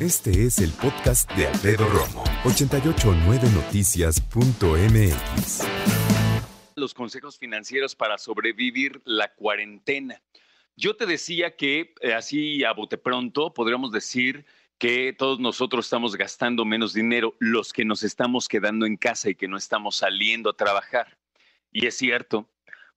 Este es el podcast de Alfredo Romo, 889noticias.mx. Los consejos financieros para sobrevivir la cuarentena. Yo te decía que eh, así a bote pronto podríamos decir que todos nosotros estamos gastando menos dinero, los que nos estamos quedando en casa y que no estamos saliendo a trabajar. Y es cierto,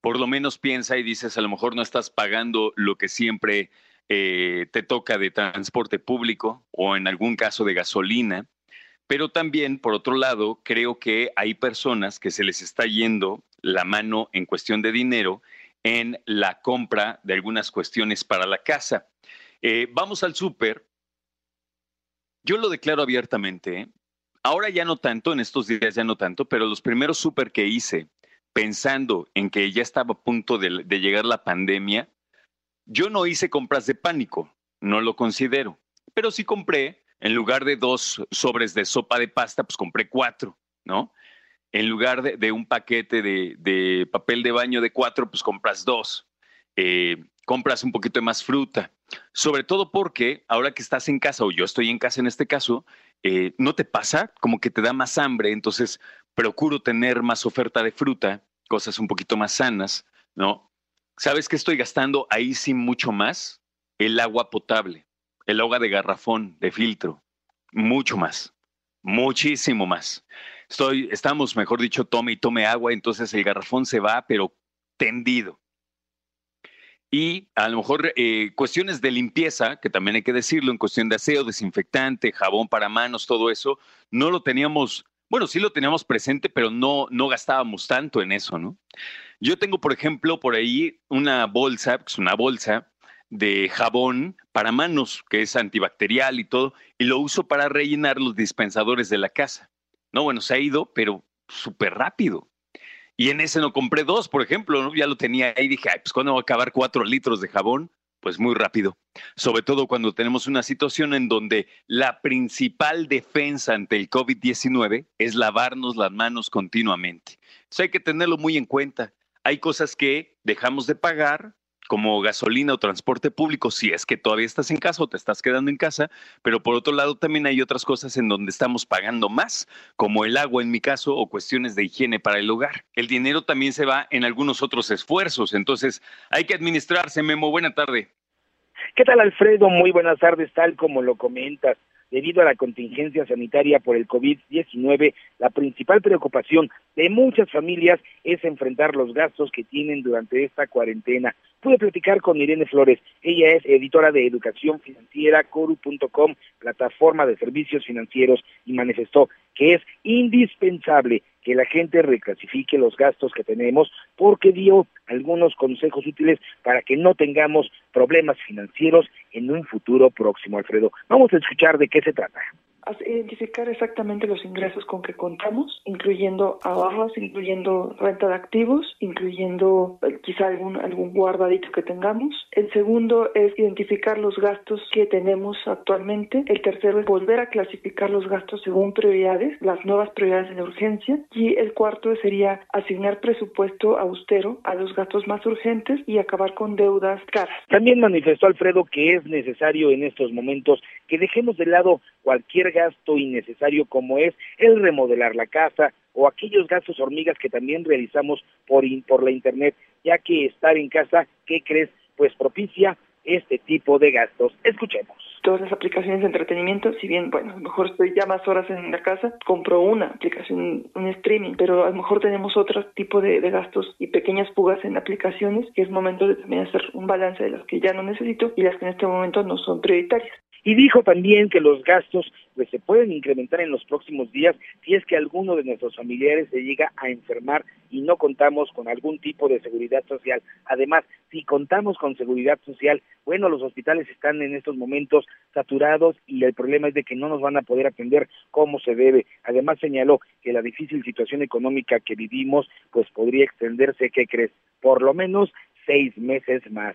por lo menos piensa y dices, a lo mejor no estás pagando lo que siempre eh, te toca de transporte público o en algún caso de gasolina. Pero también, por otro lado, creo que hay personas que se les está yendo la mano en cuestión de dinero en la compra de algunas cuestiones para la casa. Eh, vamos al súper. Yo lo declaro abiertamente. ¿eh? Ahora ya no tanto, en estos días ya no tanto, pero los primeros súper que hice, pensando en que ya estaba a punto de, de llegar la pandemia, yo no hice compras de pánico, no lo considero, pero sí compré, en lugar de dos sobres de sopa de pasta, pues compré cuatro, ¿no? en lugar de, un paquete de, papel de baño de cuatro, pues compras dos. Eh, compras un poquito de más fruta. Sobre todo porque ahora que estás en casa, o yo estoy en casa en este caso, eh, no te pasa como que te da más hambre, entonces procuro tener más oferta de fruta, cosas un poquito más sanas, ¿no? ¿Sabes qué estoy gastando ahí sí mucho más? El agua potable, el agua de garrafón, de filtro, mucho más, muchísimo más. Estoy, estamos, mejor dicho, tome y tome agua, entonces el garrafón se va, pero tendido. Y a lo mejor eh, cuestiones de limpieza, que también hay que decirlo, en cuestión de aseo, desinfectante, jabón para manos, todo eso, no lo teníamos, bueno, sí lo teníamos presente, pero no, no gastábamos tanto en eso, ¿no? Yo tengo, por ejemplo, por ahí una bolsa, es una bolsa de jabón para manos, que es antibacterial y todo, y lo uso para rellenar los dispensadores de la casa. No, bueno, se ha ido, pero súper rápido. Y en ese no compré dos, por ejemplo, ¿no? ya lo tenía ahí, dije, Ay, pues ¿cuándo va a acabar cuatro litros de jabón? Pues muy rápido. Sobre todo cuando tenemos una situación en donde la principal defensa ante el COVID-19 es lavarnos las manos continuamente. Eso hay que tenerlo muy en cuenta. Hay cosas que dejamos de pagar como gasolina o transporte público, si es que todavía estás en casa o te estás quedando en casa, pero por otro lado también hay otras cosas en donde estamos pagando más, como el agua en mi caso o cuestiones de higiene para el hogar. El dinero también se va en algunos otros esfuerzos, entonces hay que administrarse. Memo, buena tarde. ¿Qué tal Alfredo? Muy buenas tardes, tal como lo comentas. Debido a la contingencia sanitaria por el COVID-19, la principal preocupación de muchas familias es enfrentar los gastos que tienen durante esta cuarentena. Pude platicar con Irene Flores, ella es editora de educación financiera, coru.com, plataforma de servicios financieros, y manifestó que es indispensable que la gente reclasifique los gastos que tenemos porque dio algunos consejos útiles para que no tengamos problemas financieros en un futuro próximo, Alfredo. Vamos a escuchar de qué se trata identificar exactamente los ingresos con que contamos, incluyendo ahorros, incluyendo renta de activos, incluyendo eh, quizá algún, algún guardadito que tengamos. El segundo es identificar los gastos que tenemos actualmente. El tercero es volver a clasificar los gastos según prioridades, las nuevas prioridades de urgencia. Y el cuarto sería asignar presupuesto austero a los gastos más urgentes y acabar con deudas caras. También manifestó Alfredo que es necesario en estos momentos que dejemos de lado gasto innecesario como es el remodelar la casa o aquellos gastos hormigas que también realizamos por, por la internet, ya que estar en casa, ¿qué crees? Pues propicia este tipo de gastos. Escuchemos. todas las aplicaciones de entretenimiento, si bien, bueno, a lo mejor estoy ya más horas en la casa, compro una aplicación, un streaming, pero a lo mejor tenemos otro tipo de, de gastos y pequeñas fugas en aplicaciones que es momento de también hacer un balance de las que ya no necesito y las que en este momento no son prioritarias. Y dijo también que los gastos pues se pueden incrementar en los próximos días si es que alguno de nuestros familiares se llega a enfermar y no contamos con algún tipo de seguridad social. Además, si contamos con seguridad social, bueno, los hospitales están en estos momentos saturados y el problema es de que no nos van a poder atender como se debe. Además, señaló que la difícil situación económica que vivimos pues podría extenderse, ¿qué crees? Por lo menos seis meses más.